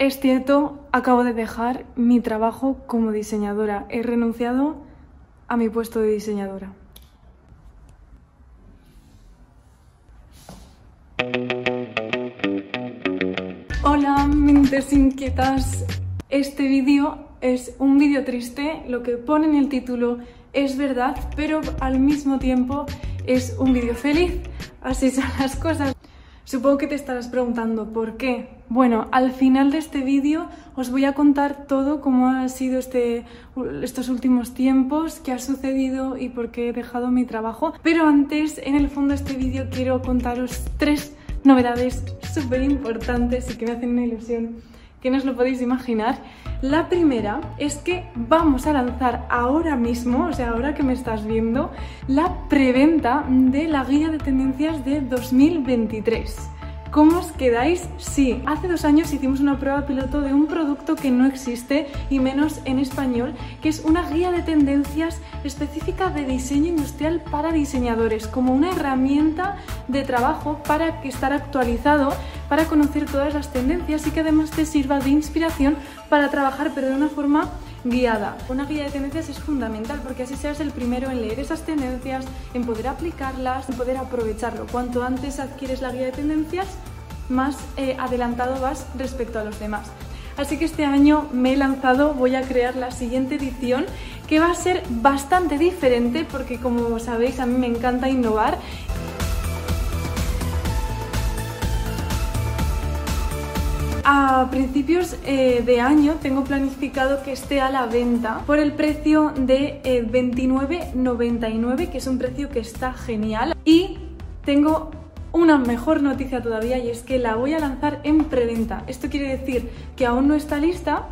Es cierto, acabo de dejar mi trabajo como diseñadora. He renunciado a mi puesto de diseñadora. Hola, mentes inquietas. Este vídeo es un vídeo triste, lo que pone en el título es verdad, pero al mismo tiempo es un vídeo feliz. Así son las cosas. Supongo que te estarás preguntando por qué. Bueno, al final de este vídeo os voy a contar todo cómo ha sido este, estos últimos tiempos, qué ha sucedido y por qué he dejado mi trabajo. Pero antes, en el fondo de este vídeo quiero contaros tres novedades súper importantes y que me hacen una ilusión que no os lo podéis imaginar. La primera es que vamos a lanzar ahora mismo, o sea, ahora que me estás viendo, la preventa de la guía de tendencias de 2023. ¿Cómo os quedáis? Sí, hace dos años hicimos una prueba piloto de un producto que no existe y menos en español, que es una guía de tendencias específica de diseño industrial para diseñadores, como una herramienta de trabajo para estar actualizado, para conocer todas las tendencias y que además te sirva de inspiración para trabajar, pero de una forma guiada. Una guía de tendencias es fundamental porque así seas el primero en leer esas tendencias, en poder aplicarlas, en poder aprovecharlo. Cuanto antes adquieres la guía de tendencias, más eh, adelantado vas respecto a los demás. Así que este año me he lanzado, voy a crear la siguiente edición que va a ser bastante diferente porque como sabéis a mí me encanta innovar A principios eh, de año tengo planificado que esté a la venta por el precio de 29,99, eh, que es un precio que está genial. Y tengo una mejor noticia todavía y es que la voy a lanzar en preventa. Esto quiere decir que aún no está lista,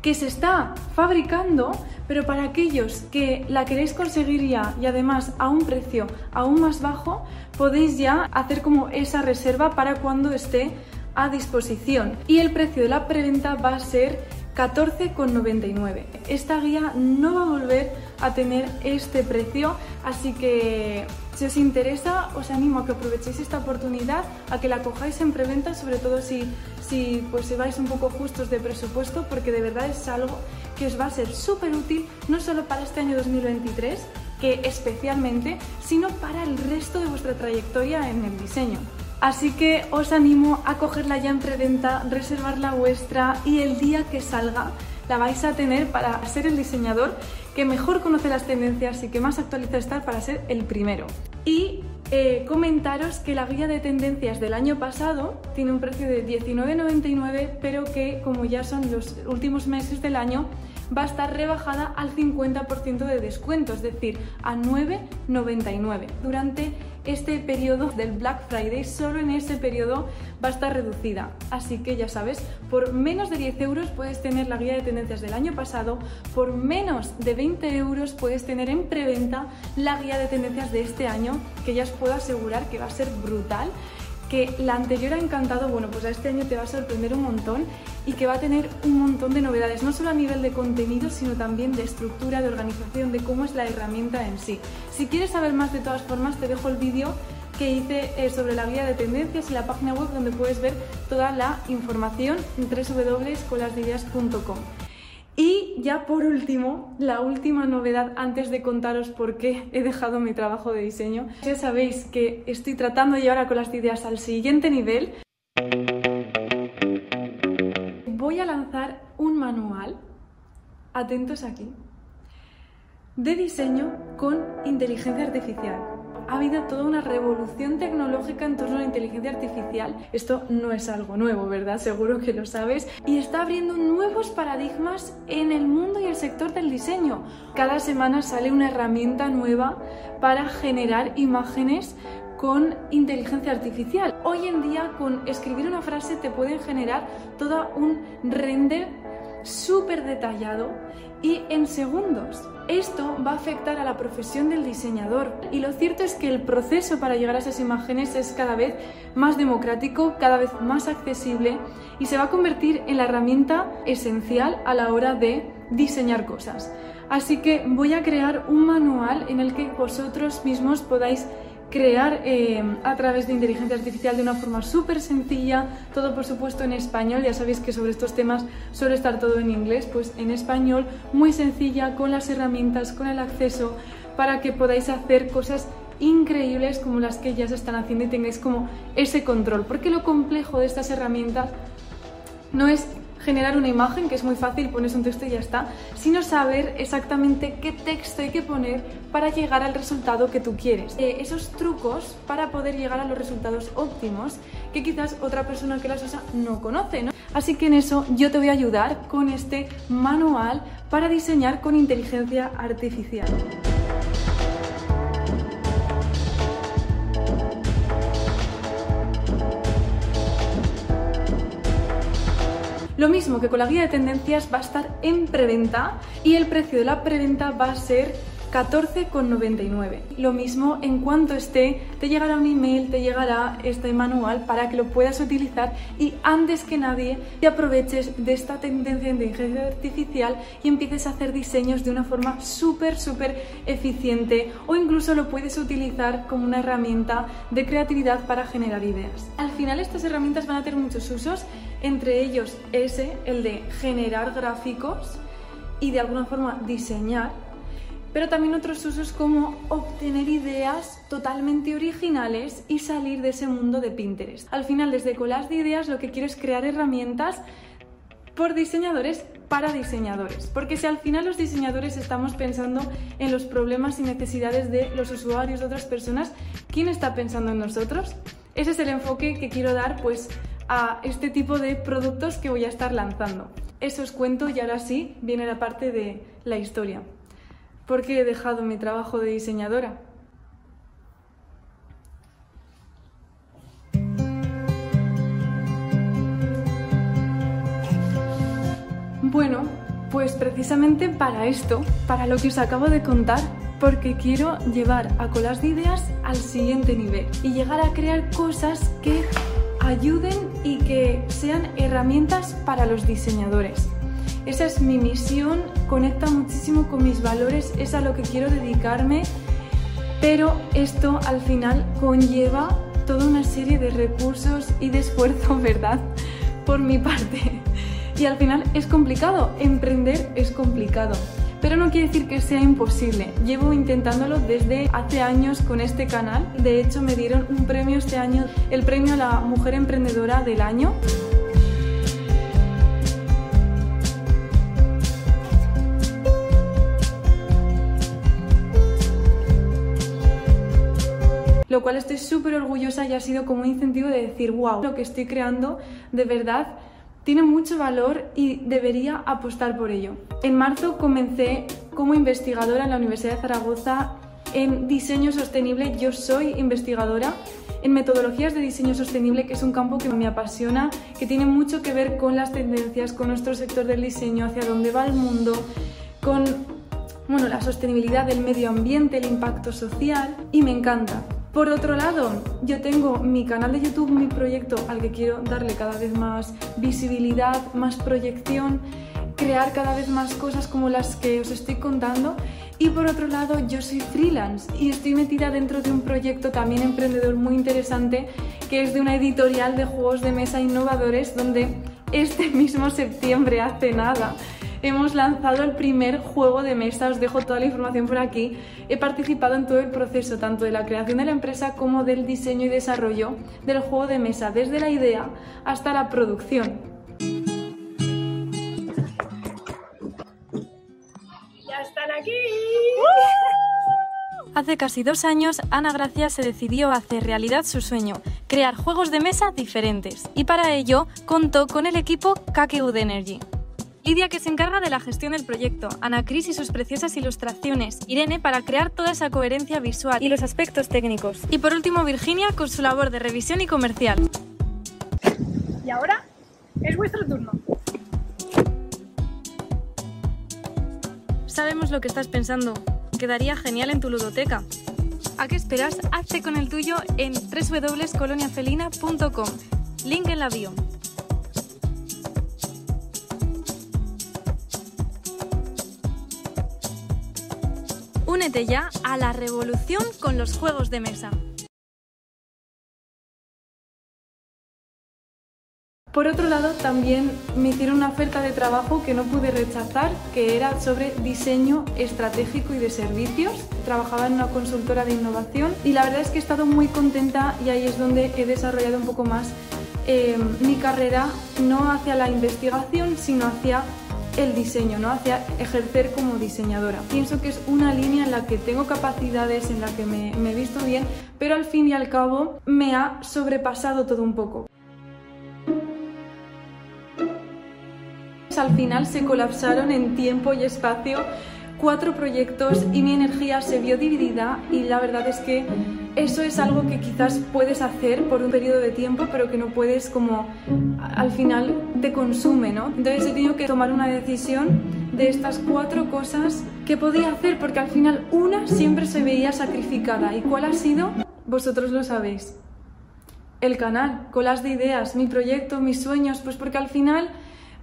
que se está fabricando, pero para aquellos que la queréis conseguir ya y además a un precio aún más bajo, podéis ya hacer como esa reserva para cuando esté a disposición y el precio de la preventa va a ser 14,99. Esta guía no va a volver a tener este precio, así que si os interesa os animo a que aprovechéis esta oportunidad, a que la cojáis en preventa, sobre todo si, si pues vais un poco justos de presupuesto, porque de verdad es algo que os va a ser súper útil, no solo para este año 2023, que especialmente, sino para el resto de vuestra trayectoria en el diseño. Así que os animo a cogerla ya en preventa, reservar la vuestra y el día que salga la vais a tener para ser el diseñador que mejor conoce las tendencias y que más actualiza está para ser el primero. Y eh, comentaros que la guía de tendencias del año pasado tiene un precio de 19,99 pero que como ya son los últimos meses del año va a estar rebajada al 50% de descuento, es decir, a 9,99 durante este periodo del Black Friday, solo en ese periodo va a estar reducida. Así que ya sabes, por menos de 10 euros puedes tener la guía de tendencias del año pasado, por menos de 20 euros puedes tener en preventa la guía de tendencias de este año, que ya os puedo asegurar que va a ser brutal que la anterior ha encantado, bueno, pues a este año te va a sorprender un montón y que va a tener un montón de novedades, no solo a nivel de contenido, sino también de estructura, de organización, de cómo es la herramienta en sí. Si quieres saber más de todas formas, te dejo el vídeo que hice eh, sobre la guía de tendencias y la página web donde puedes ver toda la información en www.colasdeideas.com. Ya por último, la última novedad antes de contaros por qué he dejado mi trabajo de diseño. Ya sabéis que estoy tratando de llevar a las ideas al siguiente nivel. Voy a lanzar un manual, atentos aquí, de diseño con inteligencia artificial ha habido toda una revolución tecnológica en torno a la inteligencia artificial. Esto no es algo nuevo, ¿verdad? Seguro que lo sabes. Y está abriendo nuevos paradigmas en el mundo y el sector del diseño. Cada semana sale una herramienta nueva para generar imágenes con inteligencia artificial. Hoy en día con escribir una frase te pueden generar todo un render súper detallado y en segundos. Esto va a afectar a la profesión del diseñador y lo cierto es que el proceso para llegar a esas imágenes es cada vez más democrático, cada vez más accesible y se va a convertir en la herramienta esencial a la hora de diseñar cosas. Así que voy a crear un manual en el que vosotros mismos podáis crear eh, a través de inteligencia artificial de una forma súper sencilla, todo por supuesto en español, ya sabéis que sobre estos temas suele estar todo en inglés, pues en español, muy sencilla, con las herramientas, con el acceso, para que podáis hacer cosas increíbles como las que ya se están haciendo y tengáis como ese control, porque lo complejo de estas herramientas no es generar una imagen, que es muy fácil, pones un texto y ya está, sino saber exactamente qué texto hay que poner para llegar al resultado que tú quieres. Eh, esos trucos para poder llegar a los resultados óptimos que quizás otra persona que las usa no conoce. ¿no? Así que en eso yo te voy a ayudar con este manual para diseñar con inteligencia artificial. Lo mismo que con la guía de tendencias va a estar en preventa y el precio de la preventa va a ser 14,99. Lo mismo en cuanto esté, te llegará un email, te llegará este manual para que lo puedas utilizar y antes que nadie te aproveches de esta tendencia de inteligencia artificial y empieces a hacer diseños de una forma súper, súper eficiente o incluso lo puedes utilizar como una herramienta de creatividad para generar ideas. Al final estas herramientas van a tener muchos usos, entre ellos ese, el de generar gráficos y de alguna forma diseñar pero también otros usos como obtener ideas totalmente originales y salir de ese mundo de Pinterest. Al final, desde Collage de Ideas, lo que quiero es crear herramientas por diseñadores para diseñadores. Porque si al final los diseñadores estamos pensando en los problemas y necesidades de los usuarios, de otras personas, ¿quién está pensando en nosotros? Ese es el enfoque que quiero dar pues a este tipo de productos que voy a estar lanzando. Eso os cuento y ahora sí viene la parte de la historia. ¿Por qué he dejado mi trabajo de diseñadora? Bueno, pues precisamente para esto, para lo que os acabo de contar, porque quiero llevar a Colas de Ideas al siguiente nivel y llegar a crear cosas que ayuden y que sean herramientas para los diseñadores. Esa es mi misión, conecta muchísimo con mis valores, es a lo que quiero dedicarme, pero esto al final conlleva toda una serie de recursos y de esfuerzo, ¿verdad? Por mi parte. Y al final es complicado, emprender es complicado. Pero no quiere decir que sea imposible. Llevo intentándolo desde hace años con este canal. De hecho, me dieron un premio este año, el premio a la Mujer Emprendedora del Año. lo cual estoy súper orgullosa y ha sido como un incentivo de decir, wow, lo que estoy creando de verdad tiene mucho valor y debería apostar por ello. En marzo comencé como investigadora en la Universidad de Zaragoza en diseño sostenible. Yo soy investigadora en metodologías de diseño sostenible, que es un campo que me apasiona, que tiene mucho que ver con las tendencias, con nuestro sector del diseño, hacia dónde va el mundo, con bueno, la sostenibilidad del medio ambiente, el impacto social y me encanta. Por otro lado, yo tengo mi canal de YouTube, mi proyecto al que quiero darle cada vez más visibilidad, más proyección, crear cada vez más cosas como las que os estoy contando. Y por otro lado, yo soy freelance y estoy metida dentro de un proyecto también emprendedor muy interesante que es de una editorial de juegos de mesa innovadores donde este mismo septiembre, hace nada, hemos lanzado el primer juego de mesa, os dejo toda la información por aquí. He participado en todo el proceso, tanto de la creación de la empresa como del diseño y desarrollo del juego de mesa, desde la idea hasta la producción. ¡Ya están aquí! Hace casi dos años, Ana Gracia se decidió a hacer realidad su sueño, crear juegos de mesa diferentes, y para ello contó con el equipo Kakewood Energy. Lidia que se encarga de la gestión del proyecto, Ana Cris y sus preciosas ilustraciones, Irene para crear toda esa coherencia visual y los aspectos técnicos, y por último Virginia con su labor de revisión y comercial. Y ahora es vuestro turno. Sabemos lo que estás pensando. Quedaría genial en tu ludoteca. ¿A qué esperas? Hazte con el tuyo en www.coloniafelina.com. Link en la bio. Únete ya a la revolución con los juegos de mesa. Por otro lado, también me hicieron una oferta de trabajo que no pude rechazar, que era sobre diseño estratégico y de servicios. Trabajaba en una consultora de innovación y la verdad es que he estado muy contenta y ahí es donde he desarrollado un poco más eh, mi carrera, no hacia la investigación, sino hacia el diseño, ¿no? hacia ejercer como diseñadora. Pienso que es una línea en la que tengo capacidades, en la que me, me he visto bien, pero al fin y al cabo me ha sobrepasado todo un poco. Al final se colapsaron en tiempo y espacio cuatro proyectos y mi energía se vio dividida y la verdad es que eso es algo que quizás puedes hacer por un periodo de tiempo pero que no puedes como al final te consume, ¿no? Entonces he tenido que tomar una decisión de estas cuatro cosas que podía hacer porque al final una siempre se veía sacrificada y cuál ha sido, vosotros lo sabéis. El canal, colas de ideas, mi proyecto, mis sueños, pues porque al final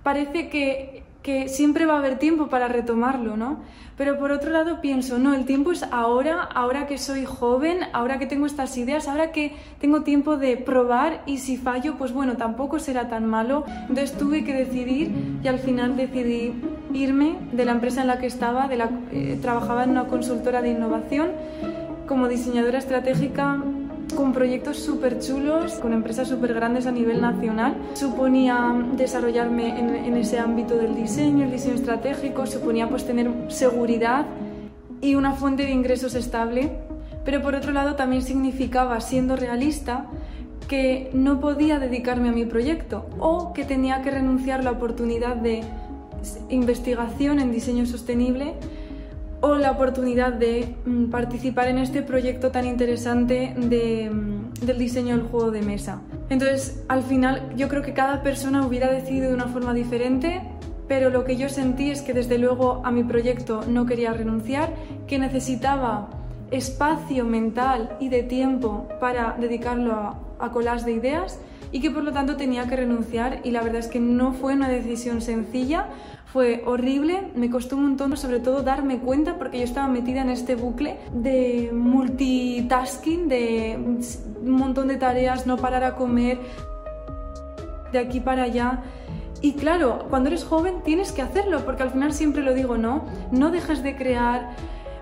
parece que que siempre va a haber tiempo para retomarlo, ¿no? Pero por otro lado pienso, no, el tiempo es ahora, ahora que soy joven, ahora que tengo estas ideas, ahora que tengo tiempo de probar y si fallo, pues bueno, tampoco será tan malo. Entonces tuve que decidir y al final decidí irme de la empresa en la que estaba, eh, trabajaba en una consultora de innovación como diseñadora estratégica con proyectos súper chulos, con empresas súper grandes a nivel nacional. Suponía desarrollarme en, ese ámbito del diseño, el diseño estratégico, suponía pues tener seguridad y una fuente de ingresos estable, pero por otro lado también significaba, siendo realista, que no podía dedicarme a mi proyecto o que tenía que renunciar a la oportunidad de investigación en diseño sostenible o la oportunidad de mm, participar en este proyecto tan interesante de, mm, del diseño del juego de mesa. Entonces, al final, yo creo que cada persona hubiera decidido de una forma diferente, pero lo que yo sentí es que desde luego a mi proyecto no quería renunciar, que necesitaba espacio mental y de tiempo para dedicarlo a, a colas de ideas y que por lo tanto tenía que renunciar y la verdad es que no fue una decisión sencilla fue horrible, me costó un montón, sobre todo darme cuenta porque yo estaba metida en este bucle de multitasking, de un montón de tareas, no parar a comer, de aquí para allá. Y claro, cuando eres joven tienes que hacerlo, porque al final siempre lo digo, no, no dejes de crear,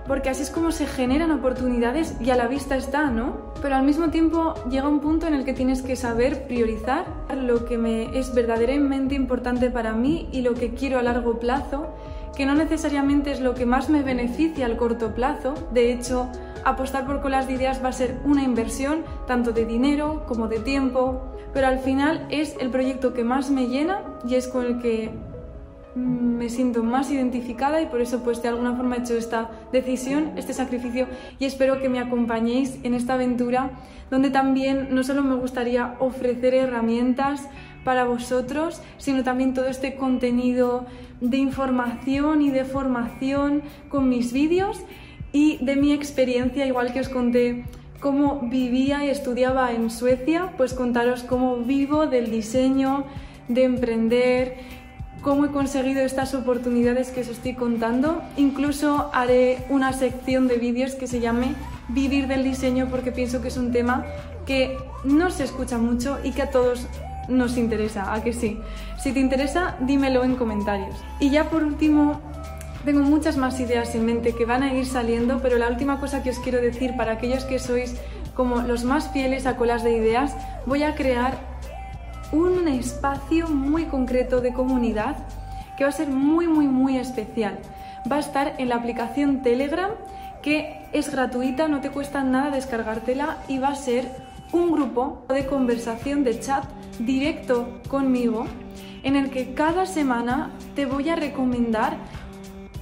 porque así es como se generan oportunidades y a la vista está, ¿no? Pero al mismo tiempo llega un punto en el que tienes que saber priorizar lo que me es verdaderamente importante para mí y lo que quiero a largo plazo, que no necesariamente es lo que más me beneficia al corto plazo, de hecho, apostar por colas de ideas va a ser una inversión tanto de dinero como de tiempo, pero al final es el proyecto que más me llena y es con el que me siento más identificada y por eso pues de alguna forma he hecho esta decisión, este sacrificio y espero que me acompañéis en esta aventura donde también no solo me gustaría ofrecer herramientas para vosotros, sino también todo este contenido de información y de formación con mis vídeos y de mi experiencia, igual que os conté cómo vivía y estudiaba en Suecia, pues contaros cómo vivo del diseño, de emprender, cómo he conseguido estas oportunidades que os estoy contando. Incluso haré una sección de vídeos que se llame Vivir del diseño porque pienso que es un tema que no se escucha mucho y que a todos nos interesa, ¿a que sí? Si te interesa, dímelo en comentarios. Y ya por último, tengo muchas más ideas en mente que van a ir saliendo, pero la última cosa que os quiero decir para aquellos que sois como los más fieles a colas de ideas, voy a crear un espacio muy concreto de comunidad que va a ser muy, muy, muy especial. Va a estar en la aplicación Telegram, que es gratuita, no te cuesta nada descargártela y va a ser un grupo de conversación de chat directo conmigo en el que cada semana te voy a recomendar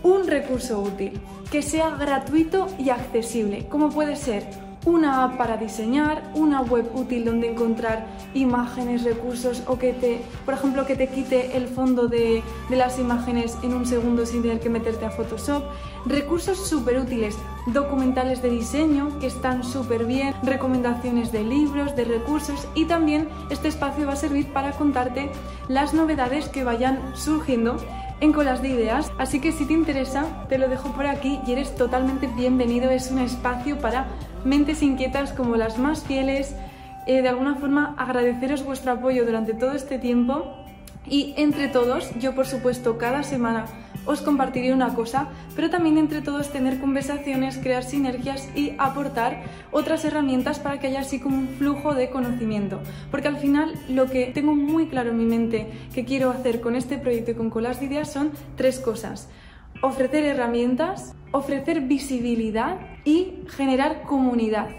un recurso útil que sea gratuito y accesible, como puede ser una app para diseñar, una web útil donde encontrar imágenes, recursos o que te, por ejemplo, que te quite el fondo de, las imágenes en un segundo sin tener que meterte a Photoshop, recursos súper útiles, documentales de diseño que están súper bien, recomendaciones de libros, de recursos y también este espacio va a servir para contarte las novedades que vayan surgiendo en Colas de Ideas. Así que si te interesa, te lo dejo por aquí y eres totalmente bienvenido. Es un espacio para mentes inquietas como las más fieles eh, de alguna forma agradeceros vuestro apoyo durante todo este tiempo y entre todos, yo por supuesto cada semana os compartiré una cosa, pero también entre todos tener conversaciones, crear sinergias y aportar otras herramientas para que haya así como un flujo de conocimiento. Porque al final lo que tengo muy claro en mi mente que quiero hacer con este proyecto y con Colas de Ideas son tres cosas. Ofrecer herramientas, ofrecer visibilidad y generar comunidad.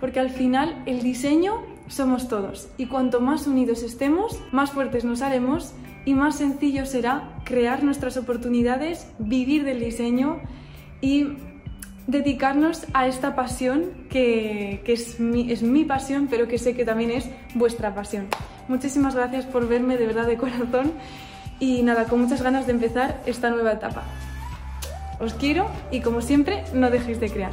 Porque al final el diseño somos todos y cuanto más unidos estemos, más fuertes nos haremos y más sencillo será crear nuestras oportunidades, vivir del diseño y dedicarnos a esta pasión que, es, mi, es mi pasión, pero que sé que también es vuestra pasión. Muchísimas gracias por verme de verdad de corazón y nada, con muchas ganas de empezar esta nueva etapa. Os quiero y como siempre, no dejéis de crear.